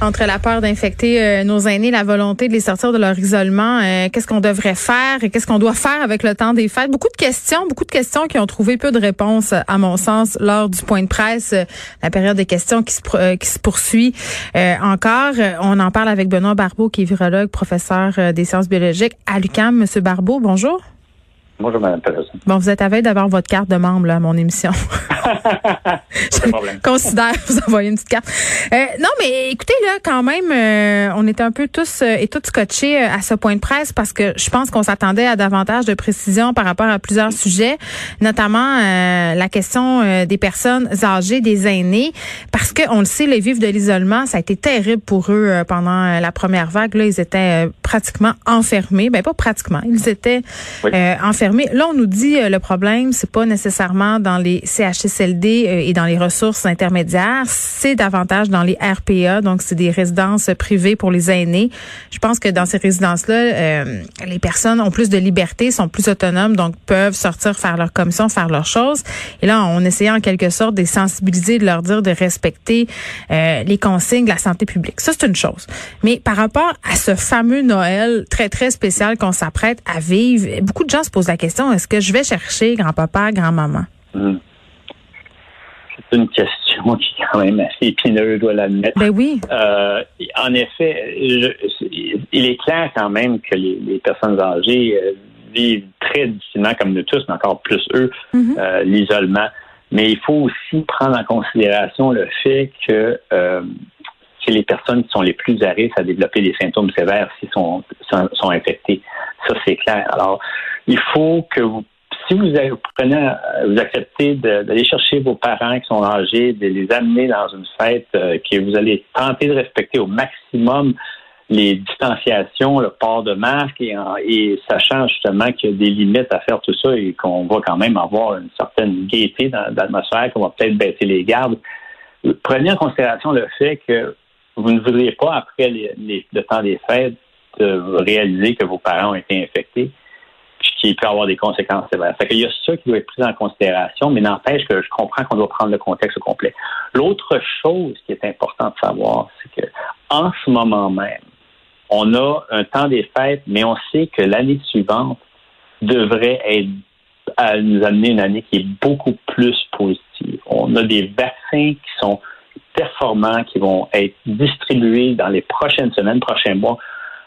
Entre la peur d'infecter euh, nos aînés, la volonté de les sortir de leur isolement, euh, qu'est-ce qu'on devrait faire et qu'est-ce qu'on doit faire avec le temps des fêtes? Beaucoup de questions, beaucoup de questions qui ont trouvé peu de réponses, à mon sens, lors du point de presse, euh, la période des questions qui se, qui se poursuit encore. on en parle avec Benoît Barbeau, qui est virologue, professeur des sciences biologiques à l'UQAM. Monsieur Barbeau, bonjour. Bonjour, Mme Pelosi. Bon, vous êtes à veille d'avoir votre carte de membre là, à mon émission. Problème. considère vous envoyer une petite carte. Euh, non, mais écoutez, là, quand même, euh, on était un peu tous euh, et toutes scotchés à ce point de presse parce que je pense qu'on s'attendait à davantage de précision par rapport à plusieurs sujets, notamment la question des personnes âgées, des aînés, parce que on le sait, les vivres de l'isolement, ça a été terrible pour eux pendant la première vague. Là, ils étaient pratiquement enfermés. Ben pas pratiquement, ils étaient enfermés Là, on nous dit euh, le problème, c'est pas nécessairement dans les CHSLD euh, et dans les ressources intermédiaires, c'est davantage dans les RPA, donc c'est des résidences privées pour les aînés. Je pense que dans ces résidences-là, euh, les personnes ont plus de liberté, sont plus autonomes, donc peuvent sortir faire leur commission, faire leurs choses. Et là, on essayait en quelque sorte de les sensibiliser, de leur dire de respecter les consignes de la santé publique. Ça, c'est une chose. Mais par rapport à ce fameux Noël très, très spécial qu'on s'apprête à vivre, beaucoup de gens se posent la question, est-ce que je vais chercher grand-papa, grand-maman? Hmm. C'est une question qui est quand même assez épineuse, je dois l'admettre. Ben oui. Euh, en effet, il est clair quand même que les, personnes âgées euh, vivent très difficilement, comme nous tous, mais encore plus eux, mm-hmm. euh, l'isolement. Mais il faut aussi prendre en considération le fait que les personnes qui sont les plus à risque à développer des symptômes sévères s'ils sont, sont, infectés. Ça, c'est clair. Alors, il faut que vous, si vous, prenez, vous acceptez d'aller chercher vos parents qui sont âgés, de les amener dans une fête, euh, que vous allez tenter de respecter au maximum les distanciations, le port de masque et, et sachant justement qu'il y a des limites à faire tout ça et qu'on va quand même avoir une certaine gaieté dans, l'atmosphère, qu'on va peut-être baisser les gardes. Prenez en considération le fait que vous ne voudriez pas, après le temps des fêtes, de réaliser que vos parents ont été infectés qui peut avoir des conséquences sévères. Fait qu'il y a ça qui doit être pris en considération, mais n'empêche que je comprends qu'on doit prendre le contexte complet. L'autre chose qui est importante de savoir, c'est que en ce moment même, on a un temps des fêtes, mais on sait que l'année suivante devrait être à nous amener une année qui est beaucoup plus positive. On a des vaccins qui sont performants, qui vont être distribués dans les prochaines semaines, prochains mois.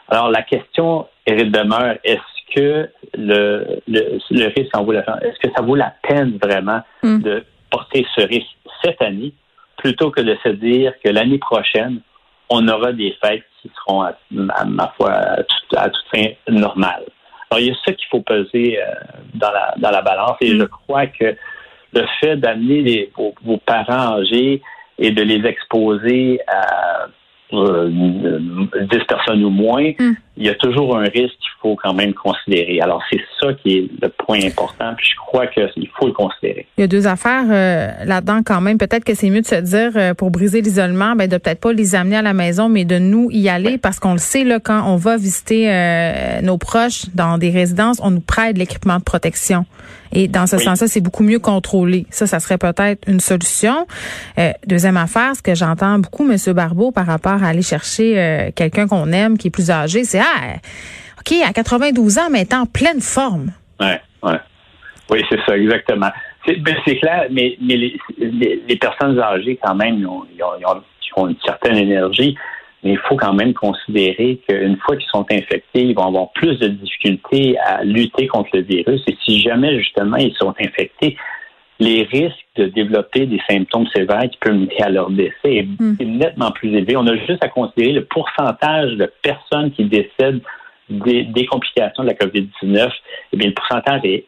Alors la question demeure, est-ce que le, le, risque en vaut la Est-ce que ça vaut la peine vraiment hmm. de porter ce risque cette année plutôt que de se dire que l'année prochaine, on aura des fêtes qui seront, à, ma foi, à, toute fin normale. Alors, il y a ça qu'il faut peser euh, dans, la, dans la balance et je hmm. crois que le fait d'amener vos, vos parents âgés et de les exposer à 10 euh, personnes ou moins, hmm. il y a toujours un risque qu'il faut quand même considérer. Alors, c'est ça qui est le point important, puis je crois qu'il faut le considérer. Il y a deux affaires euh, là-dedans quand même. Peut-être que c'est mieux de se dire, euh, pour briser l'isolement, ben, de peut-être pas les amener à la maison, mais de nous y aller, parce qu'on le sait, là, quand on va visiter nos proches dans des résidences, on nous prête l'équipement de protection. Et dans ce sens-là, c'est beaucoup mieux contrôlé. Ça, ça serait peut-être une solution. deuxième affaire, ce que j'entends beaucoup, M. Barbeau, par rapport aller chercher euh, quelqu'un qu'on aime qui est plus âgé, c'est ah, OK, à 92 ans, mais en pleine forme. Ouais, ouais. Oui, c'est ça, exactement. C'est ben, clair, mais, mais les, personnes âgées, quand même, ils ont, ont, une certaine énergie, mais il faut quand même considérer qu'une fois qu'ils sont infectés, ils vont avoir plus de difficultés à lutter contre le virus. Et si jamais, justement, ils sont infectés, les risques de développer des symptômes sévères qui peuvent mener à leur décès est, hmm. nettement plus élevé. On a juste à considérer le pourcentage de personnes qui décèdent des, complications de la COVID-19. Eh bien, le pourcentage est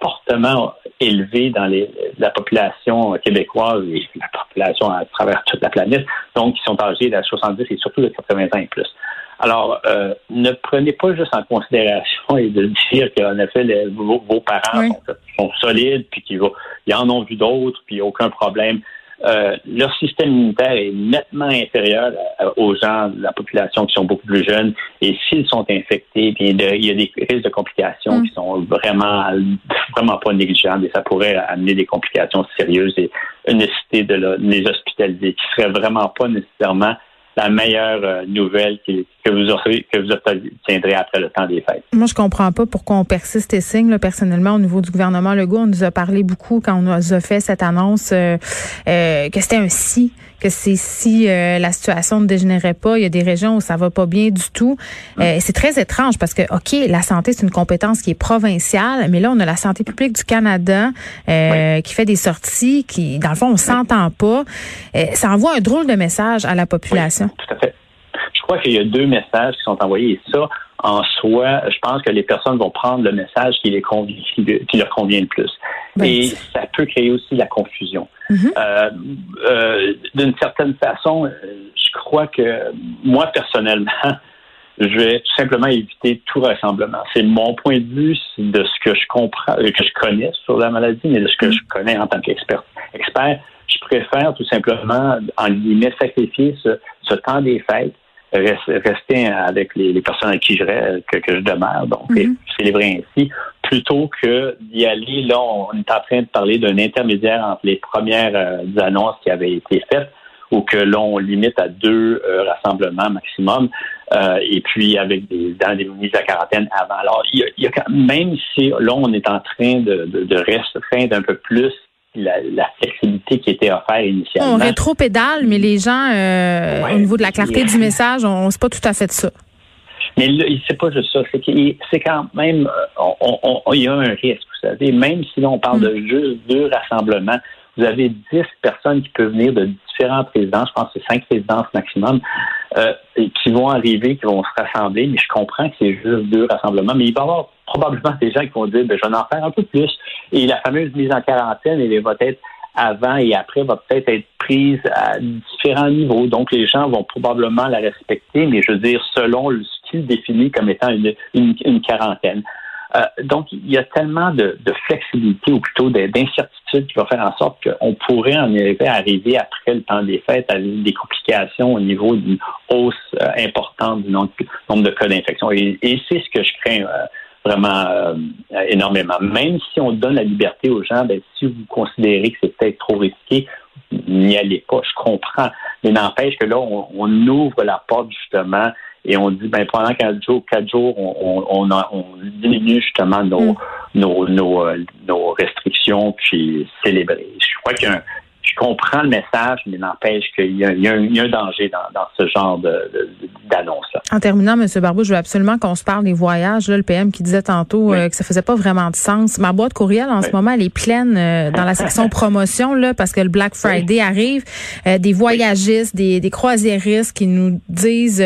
fortement élevé dans la population québécoise et la population à travers toute la planète, donc qui sont âgés de 70 et surtout de 80 ans et plus. Alors, euh, ne prenez pas juste en considération et de dire qu'en effet, vos, parents sont, solides, puis qu'ils en ont vu d'autres, puis aucun problème. Euh, leur système immunitaire est nettement inférieur aux gens de la population qui sont beaucoup plus jeunes. Et s'ils sont infectés, bien, il y a des risques de complications mm. qui sont vraiment, vraiment pas négligeables et ça pourrait amener des complications sérieuses et une nécessité de les hospitaliser, qui serait vraiment pas nécessairement la meilleure euh, nouvelle que, vous obtiendrez après le temps des fêtes. Moi, je comprends pas pourquoi on persiste et signe. personnellement, au niveau du gouvernement Legault, on nous a parlé beaucoup quand on nous a fait cette annonce euh, euh, que c'était un si que c'est si euh, la situation ne dégénérait pas, il y a des régions où ça va pas bien du tout. Euh, c'est très étrange parce que OK, la santé c'est une compétence qui est provinciale, mais là on a la santé publique du Canada euh, qui fait des sorties qui dans le fond on s'entend pas. ça envoie un drôle de message à la population. tout à fait. Je crois qu'il y a deux messages qui sont envoyés et ça en soi, je pense que les personnes vont prendre le message qui, les convient, qui leur convient le plus. Ben, et ça peut créer aussi la confusion. Mhm. euh, euh, D'une certaine façon, euh, je crois que moi, personnellement, je vais tout simplement éviter tout rassemblement. C'est mon point de vue de ce que je comprends, que je connais sur la maladie, mais de ce que mhm. je connais en tant qu'expert. Expert, je préfère tout simplement, en guillemets, sacrifier ce, ce temps des fêtes rester avec les, personnes à qui je que, que je demeure, donc mhm. célébrer ainsi, plutôt que d'y aller. Là, on est en train de parler d'un intermédiaire entre les premières euh, annonces qui avaient été faites ou que l'on limite à deux euh, rassemblements maximum, euh, et puis avec des dans des mises à quarantaine avant. Alors, il y a, même si là on est en train de, de, de restreindre un peu plus la, flexibilité qui était offerte initialement. On rétro-pédale, mais les gens, euh, au niveau de la clarté du message, on ne sait pas tout à fait ça. Mais c'est pas juste ça. C'est quand même, euh, il y a un risque, vous savez, même si on parle de mm. juste deux rassemblements, vous avez dix personnes qui peuvent venir de différents présidents, je pense que c'est cinq présidences maximum, euh, qui vont arriver, qui vont se rassembler, mais je comprends que c'est juste deux rassemblements, mais il va y avoir probablement des gens qui vont dire, ben, je vais en faire un peu plus. Et la fameuse mise en quarantaine, elle va être avant et après, va peut-être être prise à différents niveaux. Donc, les gens vont probablement la respecter, mais je veux dire, selon ce qu'ils définissent comme étant une quarantaine. Euh, donc, il y a tellement de, flexibilité ou plutôt d'incertitude qui va faire en sorte qu'on pourrait en arriver, après le temps des fêtes à des complications au niveau d'une hausse euh, importante du nombre, de cas d'infection. Et, c'est ce que je crains euh, vraiment énormément. Même si on donne la liberté aux gens, ben, si vous considérez que c'est peut-être trop risqué, n'y allez pas. Je comprends. Mais n'empêche que là, on ouvre la porte justement et on dit ben pendant quatre jours, quatre jours, on, on, on diminue justement nos, mm. nos, nos, euh, nos, restrictions puis célébrer. Je crois un, je comprends le message, mais n'empêche qu'il y, y, a un danger dans, dans ce genre d'annonce-là. En terminant, M. Barbeau, je veux absolument qu'on se parle des voyages. Là, le PM qui disait tantôt euh, que ça faisait pas vraiment de sens. Ma boîte courriel, en ce moment, elle est pleine euh, dans la section promotion, là, parce que le Black Friday arrive. Euh, des voyagistes, des, des croisiéristes qui nous disent,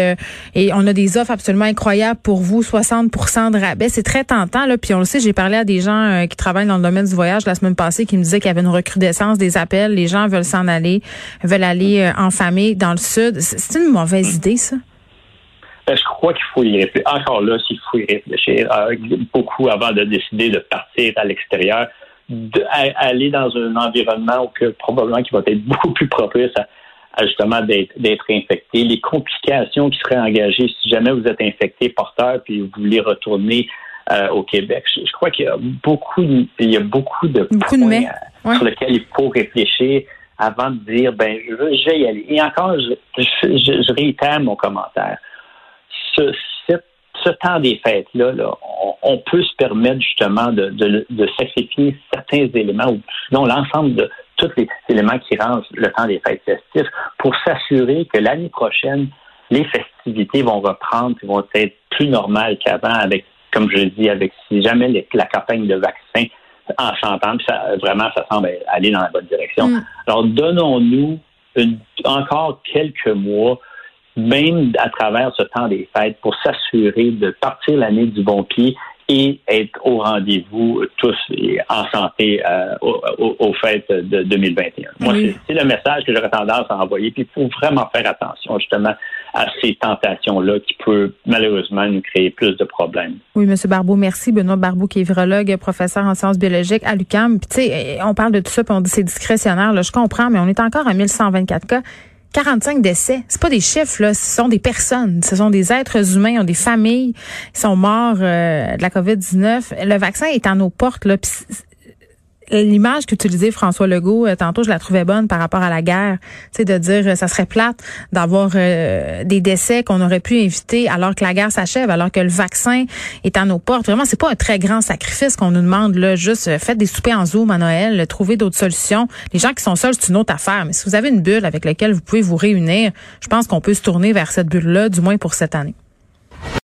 et on a des offres absolument incroyables pour vous, 60% de rabais. C'est très tentant. Là, puis on le sait, j'ai parlé à des gens qui travaillent dans le domaine du voyage la semaine passée qui me disaient qu'il y avait une recrudescence des appels. Les gens veulent s'en aller, veulent aller euh, en famille dans le sud. C'est une mauvaise idée, ça? Ben, je crois qu'il faut y réfléchir. Encore là, s'il faut y réfléchir euh, beaucoup avant de décider de partir à l'extérieur, d'aller dans un environnement où que, probablement qui va être beaucoup plus propice à, justement d'être infecté. Les complications qui seraient engagées si jamais vous êtes infecté porteur puis vous voulez retourner euh, au Québec. Je, crois qu'il y a beaucoup, il y a beaucoup de points sur lesquels il faut réfléchir avant de dire, ben, je veux, je vais y aller. Et encore, je, je, réitère mon commentaire. Ce, ce temps des fêtes-là, là, on, peut se permettre justement de, de, de sacrifier certains éléments, ou sinon l'ensemble de tous les éléments qui rendent le temps des fêtes festifs, pour s'assurer que l'année prochaine, les festivités vont reprendre et vont être plus normales qu'avant, avec, comme je dis, avec si jamais la campagne de vaccins en chantant, puis ça, vraiment, ça semble aller dans la bonne direction. Mm. Alors, donnons-nous encore quelques mois, même à travers ce temps des fêtes, pour s'assurer de partir l'année du bon pied et être au rendez-vous tous en santé euh, aux, fêtes de 2021. Moi, c'est le message que j'aurais tendance à envoyer. Puis il faut vraiment faire attention justement à ces tentations-là qui peuvent malheureusement nous créer plus de problèmes. Oui, M. Barbeau, merci. Benoît Barbeau, qui est virologue, professeur en sciences biologiques à l'UQAM. Puis, tu sais, on parle de tout ça, puis on dit c'est discrétionnaire. Là, je comprends, mais on est encore à 1124 cas. 45 décès, c'est pas des chiffres là, ce sont des personnes, ce sont des êtres humains, ils ont des familles, ils sont morts euh, de la Covid-19. Le vaccin est à nos portes là, l'image qu'utilisait François Legault euh, tantôt, je la trouvais bonne par rapport à la guerre, c'est de dire euh, ça serait plate d'avoir euh, des décès qu'on aurait pu éviter alors que la guerre s'achève, alors que le vaccin est à nos portes. Vraiment, c'est pas un très grand sacrifice qu'on nous demande là, juste faites des soupers en zoom à Noël, trouvez d'autres solutions. Les gens qui sont seuls, c'est une autre affaire, mais si vous avez une bulle avec laquelle vous pouvez vous réunir, je pense qu'on peut se tourner vers cette bulle là du moins pour cette année.